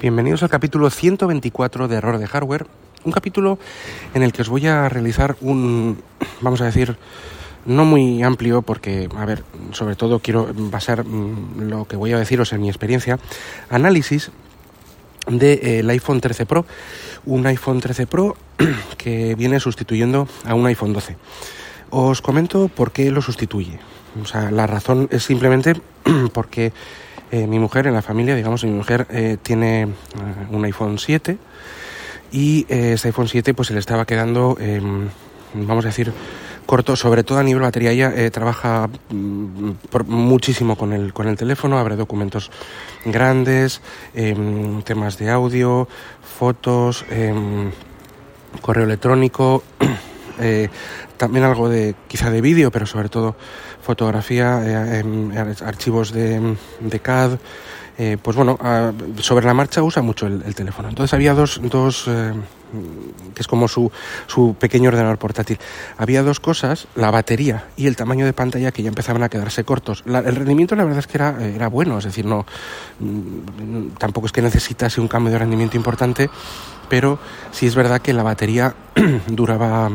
Bienvenidos al capítulo 124 de Error de Hardware, un capítulo en el que os voy a realizar un, vamos a decir, no muy amplio porque, a ver, sobre todo quiero basar mm, lo que voy a deciros en mi experiencia, análisis del de, eh, iPhone 13 Pro, un iPhone 13 Pro que viene sustituyendo a un iPhone 12. Os comento por qué lo sustituye. O sea, la razón es simplemente porque eh, mi mujer en la familia, digamos, mi mujer eh, tiene eh, un iPhone 7 y ese iPhone 7 pues se le estaba quedando, em, vamos a decir, corto, sobre todo a nivel batería. Ella trabaja mm, muchísimo con el, con el teléfono, abre documentos grandes, em, temas de audio, fotos, em, correo electrónico. También algo de quizá de vídeo, pero sobre todo fotografía, eh, archivos de, de CAD. Eh, pues bueno, sobre la marcha usa mucho el, teléfono. Entonces había dos, dos eh, que es como su, su pequeño ordenador portátil. Había dos cosas, la batería y el tamaño de pantalla que ya empezaban a quedarse cortos. el rendimiento la verdad es que era, era bueno, es decir, no mm, tampoco es que necesitase un cambio de rendimiento importante, pero sí es verdad que la batería duraba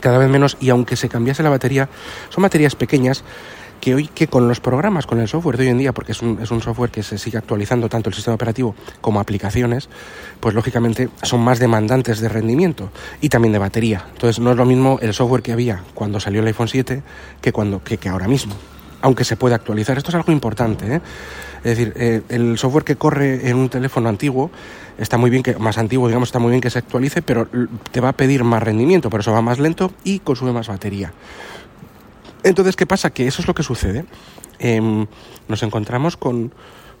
cada vez menos y aunque se cambiase la batería, son baterías pequeñas que hoy que con los programas, con el software de hoy en día, porque es un, es un software que se sigue actualizando tanto el sistema operativo como aplicaciones, pues lógicamente son más demandantes de rendimiento y también de batería. Entonces no es lo mismo el software que había cuando salió el iPhone 7 que, cuando, que, que ahora mismo aunque se puede actualizar. Esto es algo importante. ¿eh? Es decir, eh, el software que corre en un teléfono antiguo está muy bien que, más antiguo, digamos, está muy bien que se actualice, pero te va a pedir más rendimiento, por eso va más lento y consume más batería. Entonces, ¿qué pasa? Que eso es lo que sucede. Em, nos encontramos con,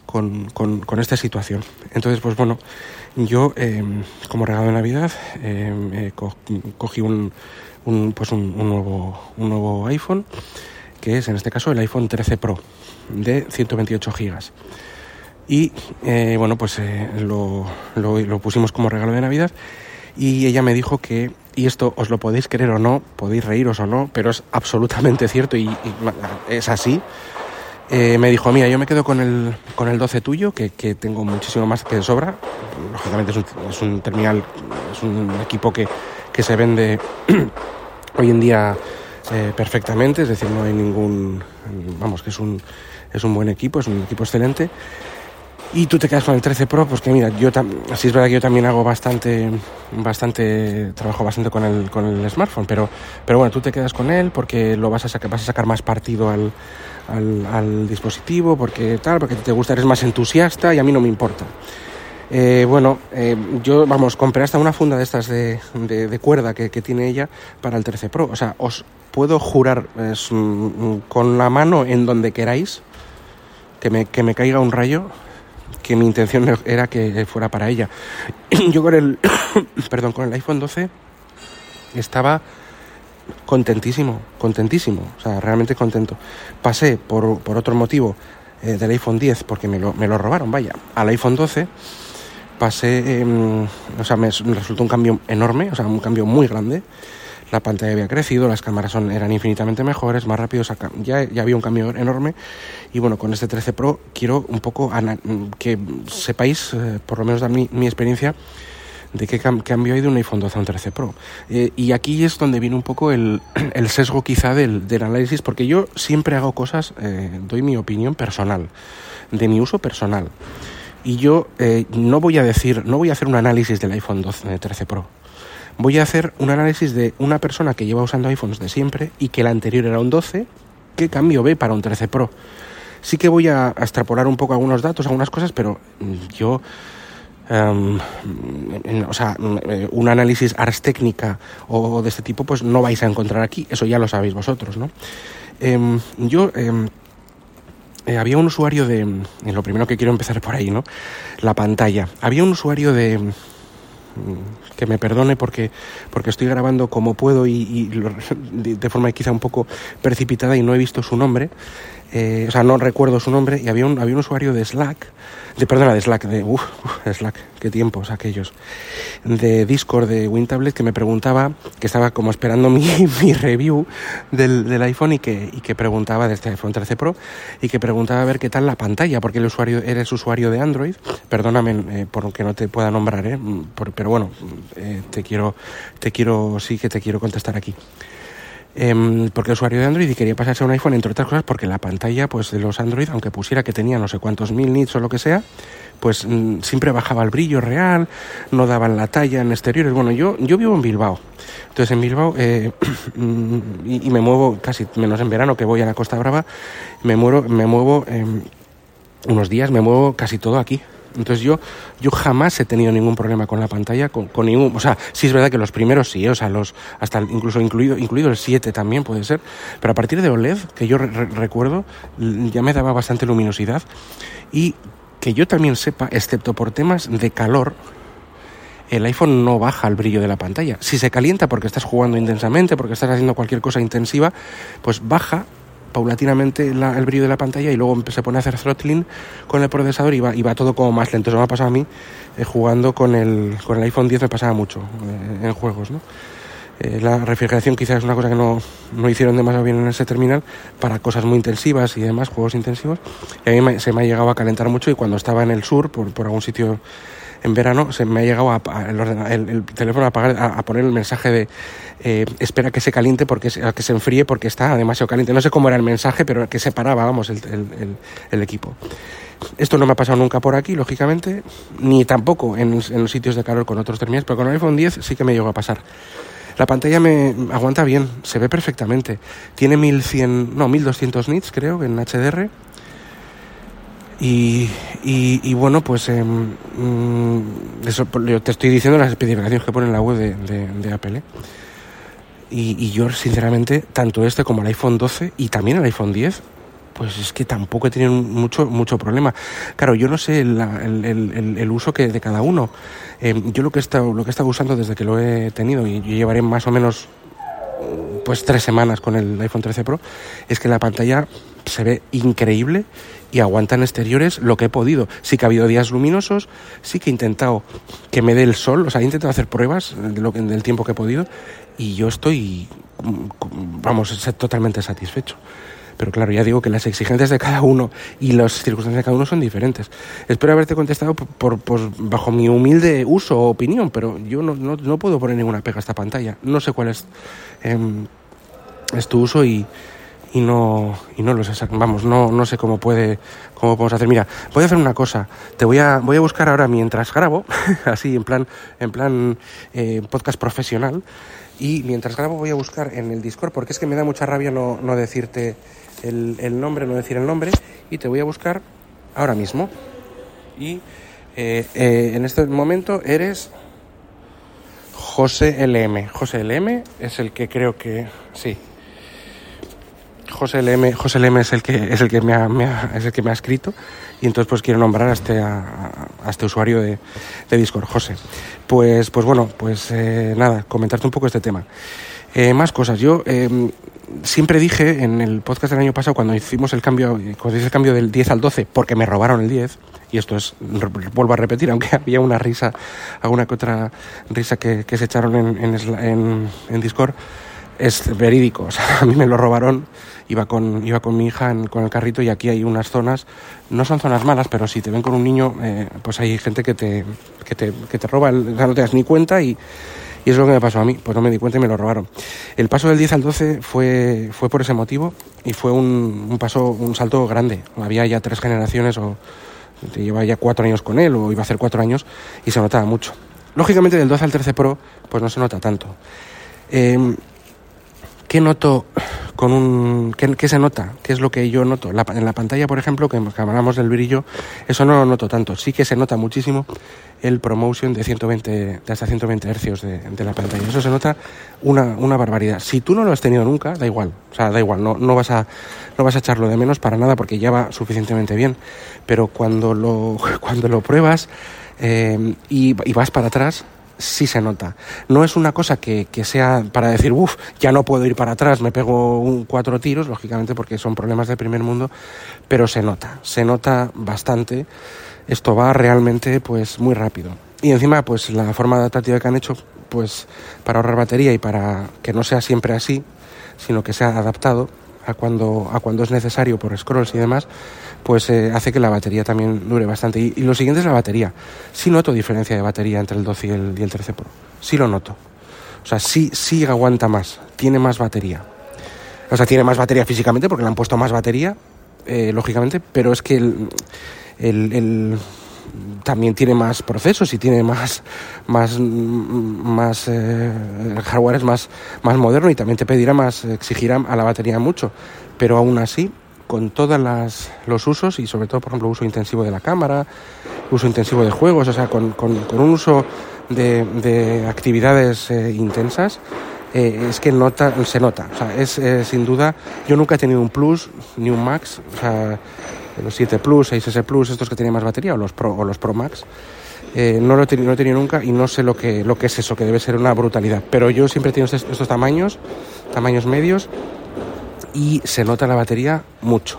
con, con, esta situación. Entonces, pues bueno, yo em, como regalo de Navidad em, cogí un, un pues un, un, nuevo, un nuevo iPhone que es en este caso el iPhone 13 Pro de 128 gigas. Y eh, bueno, pues eh, lo, lo, pusimos como regalo de Navidad y ella me dijo que, y esto os lo podéis creer o no, podéis reíros o no, pero es absolutamente cierto y, es así. Eh, me dijo, mira, yo me quedo con el, con el 12 tuyo, que, que tengo muchísimo más que de sobra. Lógicamente es un, es un terminal, es un equipo que, que se vende hoy en día eh, perfectamente, es decir, no hay ningún, vamos, que es un, es un buen equipo, es un equipo excelente. Y tú te quedas con el 13 Pro, pues que mira, yo así es verdad que yo también hago bastante, bastante, trabajo bastante con el, con el smartphone, pero, pero bueno, tú te quedas con él porque lo vas a sacar, vas a sacar más partido al, al, dispositivo, porque tal, porque te gusta, eres más entusiasta y a mí no me importa. Eh, bueno, eh, yo, vamos, compré hasta una funda de estas de, de, cuerda que, que, tiene ella para el 13 Pro. O sea, os puedo jurar mm, con la mano en donde queráis que me, que me caiga un rayo que mi intención era que fuera para ella. Yo con el, perdón, con el iPhone 12 estaba contentísimo, contentísimo, o sea, realmente contento. Pasé por, por otro motivo eh, del iPhone 10, porque me lo, me lo robaron, vaya, al iPhone 12 pasé, eh, o sea, me, resultó un cambio enorme, o sea, un cambio muy grande. La pantalla había crecido, las cámaras son, eran infinitamente mejores, más rápidos, ya, había un cambio enorme. Y bueno, con este 13 Pro quiero un poco que sepáis, eh, por lo menos de mi, experiencia, de qué cambio hay de un iPhone 12 a un 13 Pro. Eh, y aquí es donde viene un poco el, sesgo quizá del, análisis, porque yo siempre hago cosas, eh, doy mi opinión personal, de mi uso personal y yo no voy a decir, no voy a hacer un análisis del iPhone 12, 13 Pro. Voy a hacer un análisis de una persona que lleva usando iPhones de siempre y que el anterior era un 12, ¿qué cambio ve para un 13 Pro? Sí que voy a, extrapolar un poco algunos datos, algunas cosas, pero mm, yo... Um, o sea, mm, eh, un análisis ars técnica o de este tipo, pues no vais a encontrar aquí, eso ya lo sabéis vosotros, ¿no? Um, yo um, eh, había un usuario de, lo primero que quiero empezar por ahí, ¿no? La pantalla. Había un usuario de, mm, que me perdone porque, porque estoy grabando como puedo y, de forma quizá un poco precipitada y no he visto su nombre. Eh, o sea, no recuerdo su nombre, y había un, había un usuario de Slack, de, perdona, de Slack, de, uff, Slack, qué tiempos aquellos, de Discord de WinTablet que me preguntaba, que estaba como esperando mi, mi review del, del, iPhone y que, y que preguntaba, de este iPhone 13 Pro, y que preguntaba a ver qué tal la pantalla, porque el usuario, eres usuario de Android, perdóname eh, por que no te pueda nombrar, eh, por, pero bueno, eh, te quiero, te quiero, sí que te quiero contestar aquí. Eh, porque usuario de Android y quería pasarse a un iPhone, entre otras cosas, porque la pantalla pues, de los Android, aunque pusiera que tenía no sé cuántos mil nits o lo que sea, pues mmm, siempre bajaba el brillo real, no daban la talla en exteriores. Bueno, yo, yo vivo en Bilbao, entonces en Bilbao, eh, y, y, me muevo casi menos en verano que voy a la Costa Brava, me, muero, me muevo eh, unos días, me muevo casi todo aquí. Entonces yo, yo jamás he tenido ningún problema con la pantalla, con, ningún, o sea, sí es verdad que los primeros sí, o sea, los, hasta incluso incluido, incluido el 7 también puede ser, pero a partir de OLED, que yo re recuerdo, ya me daba bastante luminosidad y que yo también sepa, excepto por temas de calor, el iPhone no baja el brillo de la pantalla. Si se calienta porque estás jugando intensamente, porque estás haciendo cualquier cosa intensiva, pues baja paulatinamente la, el brillo de la pantalla y luego se pone a hacer throttling con el procesador y va, y va todo como más lento. Eso me ha pasado a mí eh, jugando con el, con el iPhone 10, me pasaba mucho eh, en juegos, ¿no? Eh, la refrigeración quizás es una cosa que no, no, hicieron demasiado bien en ese terminal para cosas muy intensivas y demás, juegos intensivos. Y a mí se me ha llegado a calentar mucho y cuando estaba en el sur, por, por algún sitio en verano se me ha llegado a, a el, el, el, teléfono a, apagar, a, poner el mensaje de eh, espera que se caliente porque que se enfríe porque está demasiado caliente. No sé cómo era el mensaje, pero que separaba, vamos, el, el, el equipo. Esto no me ha pasado nunca por aquí, lógicamente, ni tampoco en, en, los sitios de calor con otros terminales, pero con el iPhone 10 sí que me llegó a pasar. La pantalla me aguanta bien, se ve perfectamente. Tiene 1100, no, 1200 nits, creo, en HDR y, y, y bueno, pues eh, eso te estoy diciendo las especificaciones que pone en la web de, de, Apple. ¿eh? Y, y, yo, sinceramente, tanto este como el iPhone 12 y también el iPhone 10, pues es que tampoco he tenido mucho, mucho problema. Claro, yo no sé el, el, el, el uso que de cada uno. Eh, yo lo que, he estado, lo que he estado usando desde que lo he tenido, y yo llevaré más o menos pues tres semanas con el iPhone 13 Pro, es que la pantalla se ve increíble y aguanta en exteriores lo que he podido. Sí que ha habido días luminosos, sí que he intentado que me dé el sol, o sea, he intentado hacer pruebas de lo del tiempo que he podido y yo estoy, vamos, totalmente satisfecho. Pero claro, ya digo que las exigencias de cada uno y las circunstancias de cada uno son diferentes. Espero haberte contestado por, por bajo mi humilde uso o opinión, pero yo no, no, no, puedo poner ninguna pega a esta pantalla. No sé cuál es, eh, es tu uso y, y no y no lo sé vamos no no sé cómo puede cómo podemos hacer. Mira voy a hacer una cosa te voy a voy a buscar ahora mientras grabo así en plan en plan eh, podcast profesional y mientras grabo voy a buscar en el Discord porque es que me da mucha rabia no, no decirte el, el nombre no decir el nombre y te voy a buscar ahora mismo. Y eh, eh, en este momento eres José LM José LM es el que creo que sí José LM, José LM es el que es el que me ha, es el que me ha escrito y entonces pues quiero nombrar a este, a este usuario de, de, Discord, José. Pues, pues bueno, pues eh, nada, comentarte un poco este tema. Eh, más cosas. Yo eh, siempre dije en el podcast del año pasado, cuando hicimos el cambio, cuando hice el cambio del 10 al 12, porque me robaron el 10, y esto es, vuelvo a repetir, aunque había una risa, alguna que otra risa que, que se echaron en, en, en, en Discord, es verídico. O sea, a mí me lo robaron, iba con, iba con mi hija en, con el carrito y aquí hay unas zonas, no son zonas malas, pero si te ven con un niño, eh, pues hay gente que te, que te, que te roba, el, no te das ni cuenta y, y es lo que me pasó a mí, pues no me di cuenta y me lo robaron. El paso del 10 al 12 fue, fue por ese motivo y fue un, un paso, un salto grande. Había ya tres generaciones o llevaba ya cuatro años con él o iba a hacer cuatro años y se notaba mucho. Lógicamente del 12 al 13 Pro pues no se nota tanto. Eh, ¿Qué noto con un... ¿qué, ¿Qué, se nota? ¿Qué es lo que yo noto? La, en la pantalla, por ejemplo, que, hablamos del brillo, eso no lo noto tanto. Sí que se nota muchísimo el promotion de 120, de hasta 120 hercios de, la pantalla. Eso se nota una, una, barbaridad. Si tú no lo has tenido nunca, da igual. O sea, da igual, no, no, vas a, no vas a echarlo de menos para nada porque ya va suficientemente bien. Pero cuando lo, cuando lo pruebas eh, y vas para atrás, sí se nota. No es una cosa que, que sea para decir, uff, ya no puedo ir para atrás, me pego un, cuatro tiros, lógicamente porque son problemas del primer mundo, pero se nota, se nota bastante. Esto va realmente pues muy rápido. Y encima pues la forma adaptativa que han hecho pues para ahorrar batería y para que no sea siempre así, sino que sea adaptado a cuando, a cuando es necesario por scrolls y demás, pues eh, hace que la batería también dure bastante. Y, lo siguiente es la batería. Sí noto diferencia de batería entre el 12 y el, y el 13 Pro. Sí lo noto. O sea, sí, sí aguanta más, tiene más batería. O sea, tiene más batería físicamente porque le han puesto más batería, eh, lógicamente, pero es que el, el, también tiene más procesos y tiene más más más eh, el hardware es más más moderno y también te pedirá más exigirá a la batería mucho. Pero aún así con todos los usos y sobre todo, por ejemplo, uso intensivo de la cámara, uso intensivo de juegos, o sea, con, un uso de, actividades eh, intensas, eh, es que nota, se nota. O sea, es eh, sin duda, yo nunca he tenido un Plus ni un Max, o sea, los 7 Plus, 6S Plus, estos que tienen más batería, o los Pro, o los Pro Max. no lo he tenido, no he tenido nunca y no sé lo que, lo que es eso, que debe ser una brutalidad. Pero yo siempre he tenido estos tamaños, tamaños medios, y se nota la batería mucho.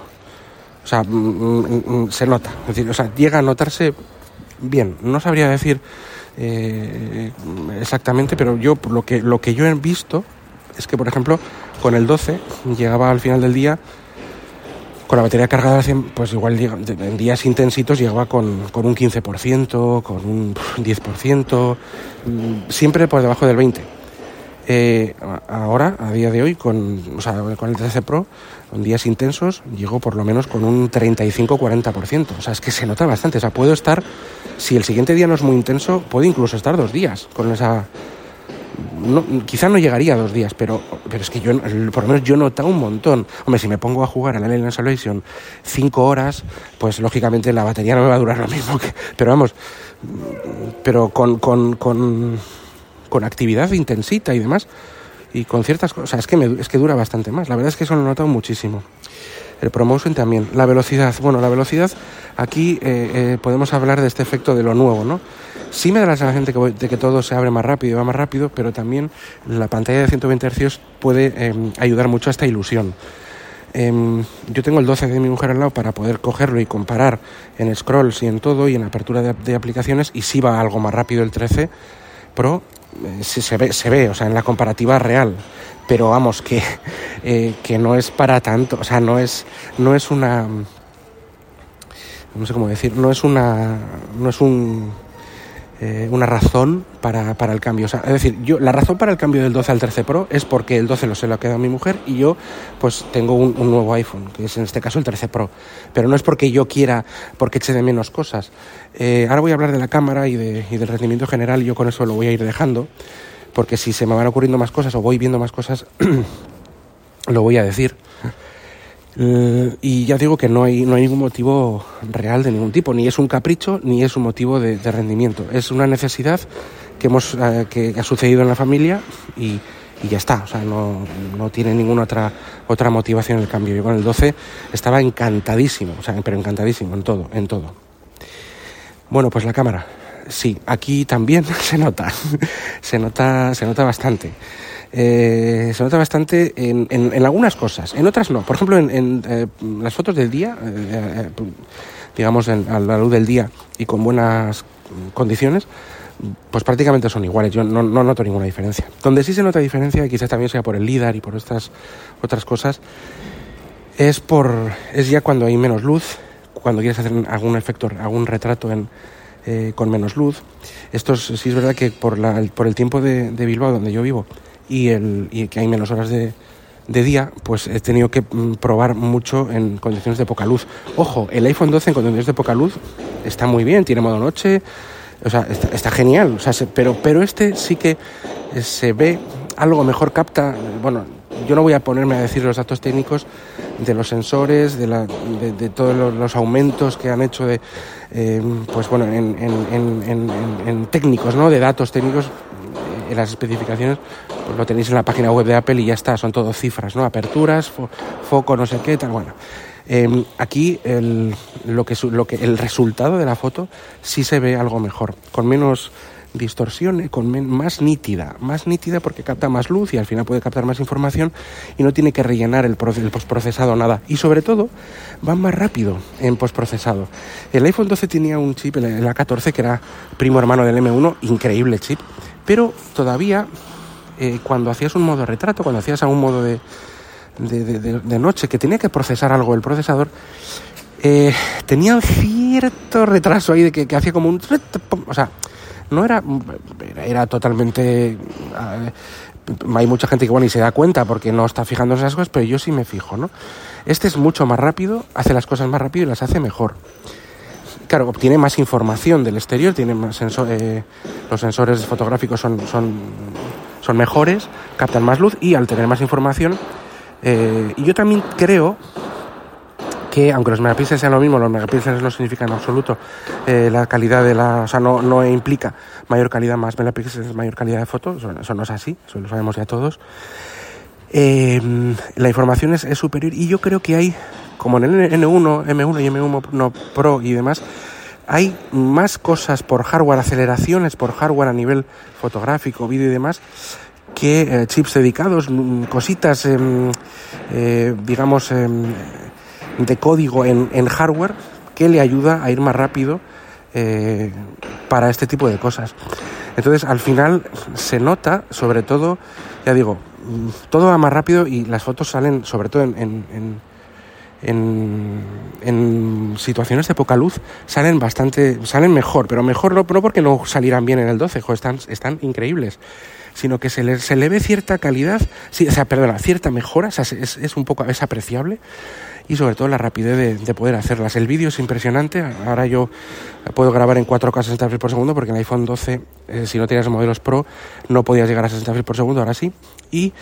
O sea, mm, mm, mm, se nota. Es decir, o sea, llega a notarse bien. No sabría decir eh, exactamente, pero yo lo que, lo que yo he visto es que, por ejemplo, con el 12 llegaba al final del día con la batería cargada al 100, pues igual en días intensitos llegaba con, con un 15%, con un 10%, siempre por debajo del 20%. Eh, ahora, a día de hoy, con, o sea, con el 13 Pro, en días intensos, llego por lo menos con un 35-40%. O sea, es que se nota bastante. O sea, puedo estar, si el siguiente día no es muy intenso, puedo incluso estar dos días con esa... Quizá no llegaría a dos días, pero, pero es que yo, por lo menos yo he notado un montón. Hombre, si me pongo a jugar a la Alien Salvation cinco horas, pues lógicamente la batería no me va a durar lo mismo que... Pero vamos, pero con, con, con con actividad intensita y demás, y con ciertas cosas, es que, me, es que dura bastante más, la verdad es que eso lo he notado muchísimo. El promotion también, la velocidad, bueno, la velocidad, aquí eh, eh, podemos hablar de este efecto de lo nuevo, ¿no? Sí me da la sensación de que, de que todo se abre más rápido, va más rápido, pero también la pantalla de 120 Hz puede em, ayudar mucho a esta ilusión. Em, yo tengo el 12 de mi mujer al lado para poder cogerlo y comparar en scrolls y en todo y en apertura de, de aplicaciones y si va algo más rápido el 13 Pro eh, se, ve, se ve, o sea, en la comparativa real, pero vamos, que, eh, que no es para tanto, o sea, no es, no es una, no sé cómo decir, no es una, no es un, eh, una razón para, para, el cambio. Es decir, yo, la razón para el cambio del 12 al 13 Pro es porque el 12 lo se lo ha quedado mi mujer y yo pues tengo un, nuevo iPhone, que es en este caso el 13 Pro. Pero no es porque yo quiera, porque eche de menos cosas. Eh, ahora voy a hablar de la cámara y, de, y del rendimiento general y yo con eso lo voy a ir dejando, porque si se me van ocurriendo más cosas o voy viendo más cosas, lo voy a decir. Eh, y ya digo que no hay, no hay ningún motivo real de ningún tipo, ni es un capricho, ni es un motivo de, rendimiento. Es una necesidad que, hemos, eh, que ha sucedido en la familia y, y ya está. O sea, no, no, tiene ninguna otra, otra motivación el cambio. Yo con el 12 estaba encantadísimo, o sea, pero encantadísimo en todo, en todo. Bueno, pues la cámara. Sí, aquí también se nota, se nota, se nota bastante. Eh, se nota bastante en, en, algunas cosas, en otras no. Por ejemplo, en, eh, las fotos del día, eh, digamos a la luz del día y con buenas condiciones, pues prácticamente son iguales. Yo no, no, noto ninguna diferencia. Donde sí se nota diferencia, y quizás también sea por el LIDAR y por estas otras cosas, es por es ya cuando hay menos luz, cuando quieres hacer algún efecto, algún retrato en, con menos luz. Esto sí es verdad que por, el tiempo de Bilbao, donde yo vivo, y, el, y que hay menos horas de, de día, pues he tenido que mm, probar mucho en condiciones de poca luz. Ojo, el iPhone 12 en condiciones de poca luz está muy bien, tiene modo noche, o sea, está, genial, o sea, pero, pero este sí que se ve algo mejor, capta, bueno, yo no voy a ponerme a decir los datos técnicos de los sensores, de, la, de, todos los, aumentos que han hecho de, eh, pues bueno, en, en, en, en, técnicos, ¿no? De datos técnicos, en las especificaciones, pues lo tenéis en la página web de Apple y ya está, son todo cifras, ¿no? Aperturas, foco, no sé qué, tal, bueno. Em, aquí el, lo que, lo que, el resultado de la foto sí se ve algo mejor, con menos, distorsión con más nítida, más nítida porque capta más luz y al final puede captar más información y no tiene que rellenar el, el postprocesado nada. Y sobre todo, va más rápido en postprocesado. El iPhone 12 tenía un chip, el A14, que era primo hermano del M1, increíble chip, pero todavía eh, cuando hacías un modo retrato, cuando hacías un modo de, de, noche que tenía que procesar algo el procesador, eh, tenía cierto retraso ahí de que, hacía como un... O sea, no era, era totalmente... Eh, hay mucha gente que bueno y se da cuenta porque no está fijando en esas cosas, pero yo sí me fijo, ¿no? Este es mucho más rápido, hace las cosas más rápido y las hace mejor. Claro, obtiene más información del exterior, tiene más eh, los sensores fotográficos son, son, mejores, captan más luz y al tener más información, eh, y yo también creo que aunque los megapíxeles sean lo mismo, los megapíxeles no significan en absoluto eh, la calidad de la, o sea, no, no implica mayor calidad, más megapíxeles, mayor calidad de fotos, eso, no es así, eso lo sabemos ya todos. La información es, superior y yo creo que hay, como en el N1, M1 y M1 Pro y demás, hay más cosas por hardware, aceleraciones por hardware a nivel fotográfico, vídeo y demás, que eh, chips dedicados, mm, cositas, em, eh, digamos, em, de código en, en, hardware que le ayuda a ir más rápido eh, para este tipo de cosas. Entonces, al final se nota, sobre todo, ya digo, mm, todo va más rápido y las fotos salen, sobre todo en, en, en, en situaciones de poca luz, salen bastante, salen mejor, pero mejor no, no porque no salieran bien en el 12, están, están increíbles sino que se le, se le ve cierta calidad, sí, o sea, perdona, cierta mejora, o sea, es, es, un poco, es apreciable y sobre todo la rapidez de, poder hacerlas. El vídeo es impresionante, ahora yo puedo grabar en 4K 60 frames por segundo porque en el iPhone 12, eh, si no tenías modelos Pro, no podías llegar a 60 frames por segundo, ahora sí, y...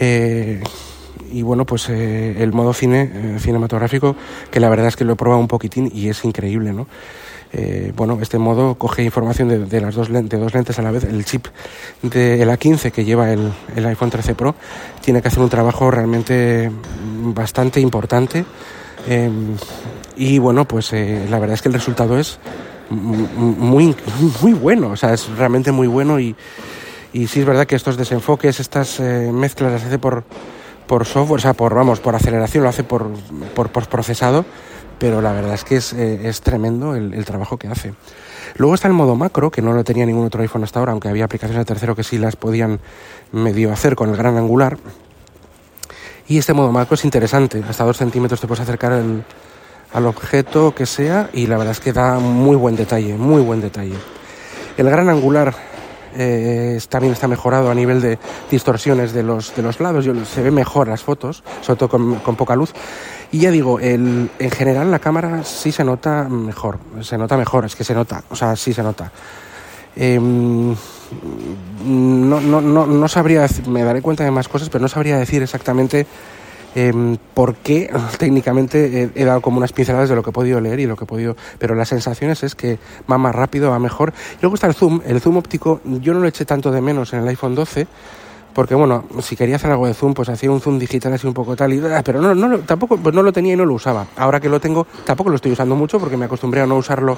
Eh, y bueno, pues eh, el modo cine cinematográfico, que la verdad es que lo he probado un poquitín y es increíble, ¿no? Eh, bueno, este modo coge información de, las dos lentes, dos lentes a la vez. El chip de la A15 que lleva el, iPhone 13 Pro tiene que hacer un trabajo realmente bastante importante. Em, y bueno, pues eh, la verdad es que el resultado es muy, muy bueno, o sea, es realmente muy bueno y, y sí es verdad que estos desenfoques, estas eh, mezclas las hace por, por software, o sea, por, vamos, por aceleración, lo hace por, por, pero la verdad es que es, eh, es tremendo el, trabajo que hace. Luego está el modo macro, que no lo tenía ningún otro iPhone hasta ahora, aunque había aplicaciones de tercero que sí las podían medio hacer con el gran angular. Y este modo macro es interesante, hasta dos centímetros te puedes acercar al objeto que sea y la verdad es que da muy buen detalle, muy buen detalle. El gran angular eh, también está mejorado a nivel de distorsiones de los, de los lados, se ve mejor las fotos, sobre todo con, poca luz. Y ya digo, el, en general la cámara sí se nota mejor, se nota mejor, es que se nota, o sea, sí se nota. Em, no, no, no, no sabría, me daré cuenta de más cosas, pero no sabría decir exactamente eh, por qué técnicamente he, dado como unas pinceladas de lo que he podido leer y lo que he podido, pero las sensaciones es que va más rápido, va mejor. Y luego está el zoom, el zoom óptico, yo no lo eché tanto de menos en el iPhone 12 porque bueno, si quería hacer algo de zoom, pues hacía un zoom digital así un poco tal y ah, pero no, no tampoco pues no lo tenía y no lo usaba. Ahora que lo tengo, tampoco lo estoy usando mucho porque me acostumbré a no usarlo.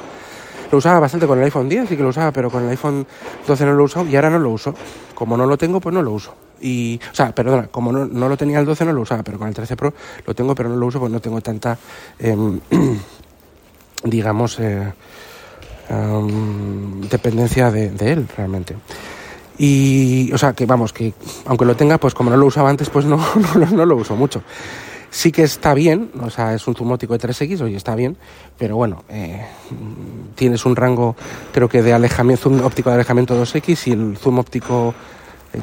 Lo usaba bastante con el iPhone 10, sí que lo usaba, pero con el iPhone 12 no lo uso y ahora no lo uso. Como no lo tengo, pues no lo uso. Y, o sea, perdona, como no, no lo tenía el 12 no lo usaba, pero con el 13 Pro lo tengo, pero no lo uso porque no tengo tanta, eh, digamos, eh, um, dependencia de, él realmente. Y, o sea, que vamos, que aunque lo tenga, pues como no lo usaba antes, pues no, no, lo uso mucho. Sí que está bien, o sea, es un zoom óptico de 3X, oye, está bien, pero bueno, eh, tienes un rango, creo que de alejamiento, zoom óptico de alejamiento 2X y el zoom óptico,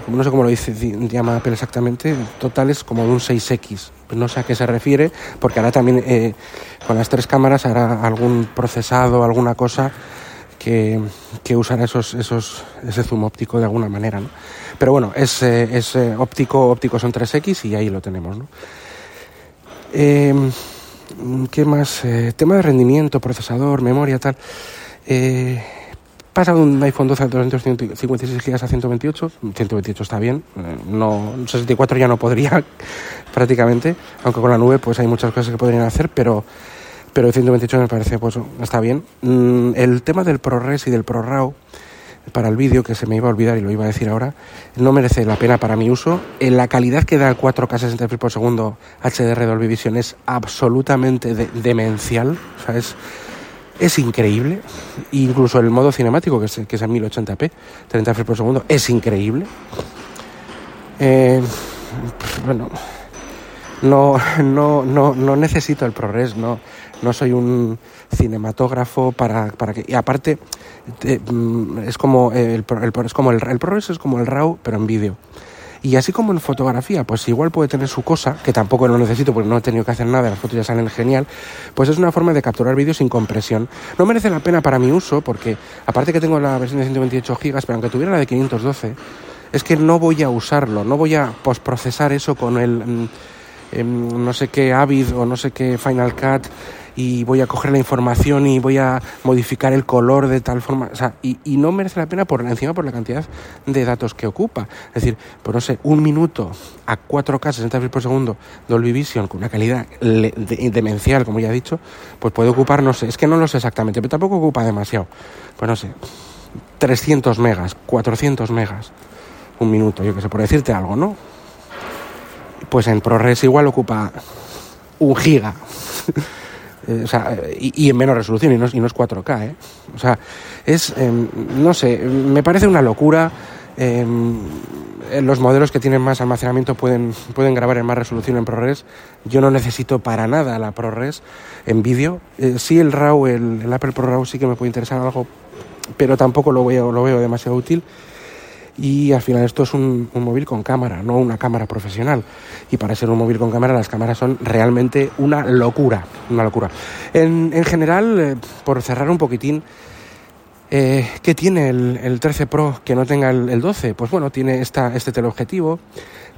no sé cómo lo dice, llama Apple exactamente, total es como de un 6X. No sé a qué se refiere, porque ahora también eh, con las tres cámaras hará algún procesado, alguna cosa que, que usará esos, esos, ese zoom óptico de alguna manera. ¿no? Pero bueno, es, eh, es eh, óptico, óptico son 3X y ahí lo tenemos. ¿no? Eh, ¿Qué más? Eh, tema de rendimiento, procesador, memoria, tal. Eh, pasa de un iPhone 12 a 256 GB a 128. 128 está bien. Eh, no, 64 ya no podría prácticamente. Aunque con la nube pues hay muchas cosas que podrían hacer, pero pero 128 me parece, pues está bien. Mm, el tema del ProRes y del ProRAW, para el vídeo, que se me iba a olvidar y lo iba a decir ahora, no merece la pena para mi uso. En la calidad que da el 4K 60 frames por segundo HDR Dolby Vision es absolutamente demencial, o sea, es, es increíble. Incluso el modo cinemático, que es, que es a 1080p, 30 frames por segundo, es increíble. Eh, bueno, no, no, no, no necesito el ProRes, no, no soy un cinematógrafo para, para que... Y aparte, mm, es como el, el, es como el, el ProRes es como el RAW, pero en vídeo. Y así como en fotografía, pues igual puede tener su cosa, que tampoco lo necesito porque no he tenido que hacer nada, las fotos ya salen genial, pues es una forma de capturar vídeo sin compresión. No merece la pena para mi uso porque, aparte que tengo la versión de 128 GB, pero aunque tuviera la de 512, es que no voy a usarlo, no voy a postprocesar eso con el mm, em, no sé qué Avid o no sé qué Final Cut y voy a coger la información y voy a modificar el color de tal forma, o sea, y, no merece la pena por encima por la cantidad de datos que ocupa. Es decir, pues no sé, un minuto a 4K 60 frames por segundo Dolby Vision con una calidad demencial, como ya he dicho, pues puede ocupar, no sé, es que no lo sé exactamente, pero tampoco ocupa demasiado. Pues no sé, 300 megas, 400 megas, un minuto, yo que sé, por decirte algo, ¿no? Pues en ProRes igual ocupa un giga. Eh, o sea, y, en menos resolución, y no, y no es 4K, ¿eh? O sea, es, em, no sé, me parece una locura. Em, los modelos que tienen más almacenamiento pueden, pueden grabar en más resolución en ProRes. Yo no necesito para nada la ProRes en vídeo. Eh, sí, el RAW, el, Apple Pro RAW sí que me puede interesar algo, pero tampoco lo veo, lo veo demasiado útil y al final esto es un, móvil con cámara, no una cámara profesional. Y para ser un móvil con cámara las cámaras son realmente una locura, una locura. En, general, eh, por cerrar un poquitín, eh, ¿qué tiene el, 13 Pro que no tenga el, 12? Pues bueno, tiene esta, este teleobjetivo,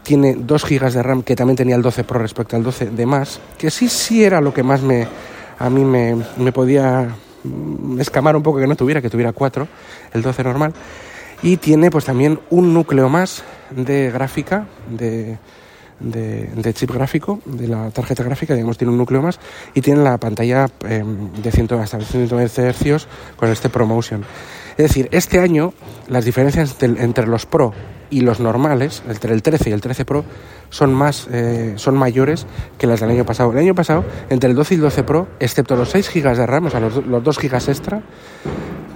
tiene 2 GB de RAM que también tenía el 12 Pro respecto al 12 de más, que sí, sí era lo que más me, a mí me, me podía mm, escamar un poco que no tuviera, que tuviera 4, el 12 normal y tiene pues también un núcleo más de gráfica, de, de, chip gráfico, de la tarjeta gráfica, digamos, tiene un núcleo más y tiene la pantalla em, de 100, hasta 120 Hz con este ProMotion. Es decir, este año las diferencias entre los Pro y los normales, entre el 13 y el 13 Pro, son, más, eh, son mayores que las del año pasado. El año pasado, entre el 12 y el 12 Pro, excepto los 6 GB de RAM, o sea, los, los 2 GB extra, eh,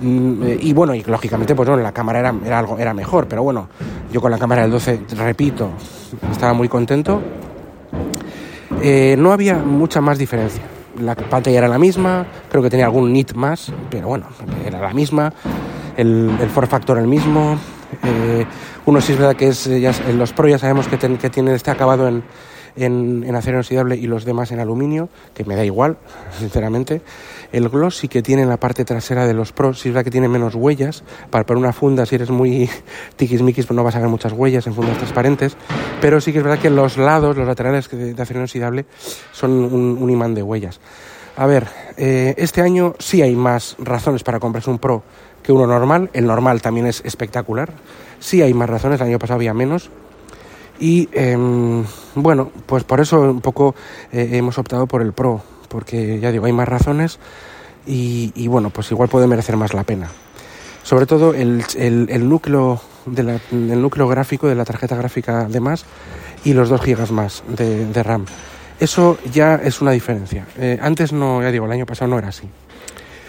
y bueno, y lógicamente, pues bueno, la cámara era, era, algo, era mejor, pero bueno, yo con la cámara del 12, repito, estaba muy contento. Eh, no había mucha más diferencia. La pantalla era la misma, creo que tenía algún nit más, pero bueno, era la misma. El, el factor el mismo. Eh, uno sí es verdad que es, ya, los Pro ya sabemos que, que tienen este acabado en, en, en, acero inoxidable y los demás en aluminio, que me da igual, sinceramente. El gloss sí que tiene en la parte trasera de los Pro, sí es verdad que tiene menos huellas. Para, para una funda, si eres muy tiquismiquis, pues no vas a ver muchas huellas en fundas transparentes. Pero sí que es verdad que los lados, los laterales de, acero inoxidable, son un, imán de huellas. A ver, eh, este año sí hay más razones para comprarse un Pro que uno normal. El normal también es espectacular. Sí hay más razones, el año pasado había menos. Y em, bueno, pues por eso un poco eh, hemos optado por el Pro porque ya digo, hay más razones y, bueno, pues igual puede merecer más la pena. Sobre todo el, el, núcleo, de el núcleo gráfico de la tarjeta gráfica de más y los 2 GB más de, RAM. Eso ya es una diferencia. Eh, antes no, ya digo, el año pasado no era así.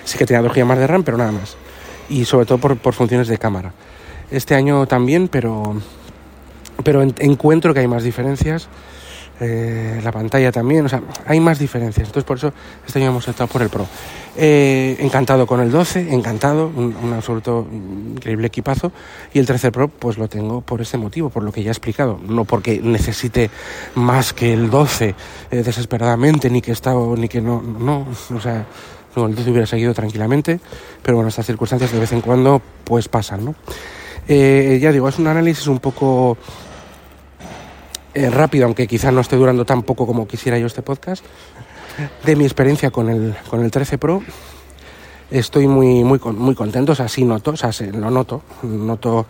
Sí que tenía 2 GB más de RAM, pero nada más. Y sobre todo por, por funciones de cámara. Este año también, pero, pero encuentro que hay más diferencias eh, la pantalla también, o sea, hay más diferencias. Entonces, por eso este año hemos optado por el Pro. Eh, encantado con el 12, encantado, un, absoluto increíble equipazo. Y el 13 Pro, pues lo tengo por ese motivo, por lo que ya he explicado. No porque necesite más que el 12 eh, desesperadamente, ni que está ni que no, no, o sea, no, el 12 hubiera seguido tranquilamente, pero bueno, estas circunstancias de vez en cuando, pues pasan, ¿no? ya digo, es un análisis un poco eh, rápido, aunque quizás no esté durando tan poco como quisiera yo este podcast, de mi experiencia con el, con el 13 Pro. Estoy muy, muy, muy contento, o sea, sí noto, o sea, lo noto, noto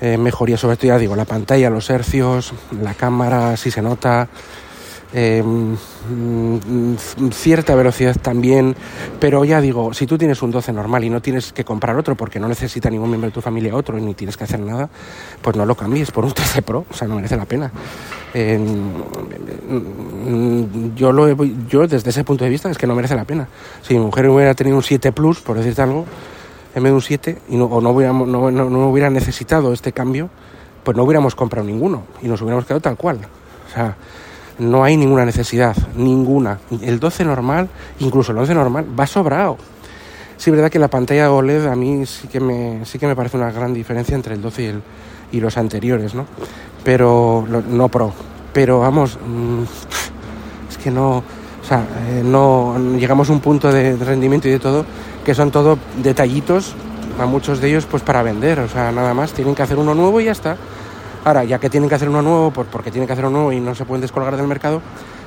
eh, mejoría, sobre todo ya digo, la pantalla, los hercios, la cámara, sí se nota, eh, mm, cierta velocidad también, pero ya digo, si tú tienes un 12 normal y no tienes que comprar otro porque no necesita ningún miembro de tu familia otro y ni tienes que hacer nada, pues no lo cambies por un 13 Pro, o sea, no merece la pena. Eh, yo, lo yo desde ese punto de vista es que no merece la pena. Si mi mujer hubiera tenido un 7 Plus, por decirte algo, en vez de un 7, y no, o no, hubiéramos, no, no hubiera necesitado este cambio, pues no hubiéramos comprado ninguno y nos hubiéramos quedado tal cual. O sea, no hay ninguna necesidad, ninguna. El 12 normal, incluso el 11 normal, va sobrado. Sí, verdad que la pantalla OLED a mí sí que me, sí que me parece una gran diferencia entre el 12 y, el, y los anteriores, ¿no? Pero, no Pro. Pero vamos, mm, es que no, o sea, eh, no llegamos a un punto de rendimiento y de todo que son todo detallitos, a muchos de ellos pues para vender, o sea, nada más, tienen que hacer uno nuevo y ya está. Ahora, ya que tienen que hacer uno nuevo, porque tienen que hacer uno nuevo y no se pueden descolgar del mercado,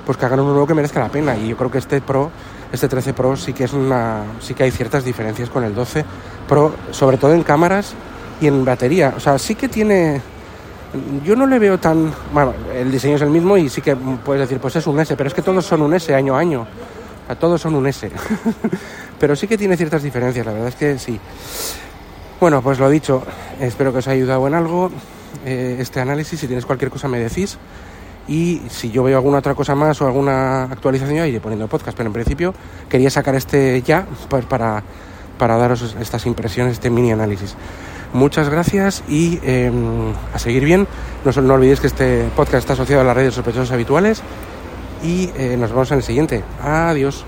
pues que hagan uno nuevo que merezca la pena. Y yo creo que este Pro, este 13 Pro sí que es una, sí que hay ciertas diferencias con el 12 Pro, sobre todo en cámaras y en batería. O sea, sí que tiene, yo no le veo tan, bueno, el diseño es el mismo y sí que puedes decir, pues es un S, pero es que todos son un S año a año. Sea, todos son un S. pero sí que tiene ciertas diferencias, la verdad es que sí. Bueno, pues lo dicho, espero que os haya ayudado en algo. Eh, este análisis. Si tienes cualquier cosa me decís. Y si yo veo alguna otra cosa más o alguna actualización, iré poniendo podcast. Pero en principio quería sacar este ya para, para daros estas impresiones, este mini análisis. Muchas gracias y em, a seguir bien. No, no olvidéis que este podcast está asociado a las redes sospechosos habituales. Y eh, nos vemos en el siguiente. Adiós.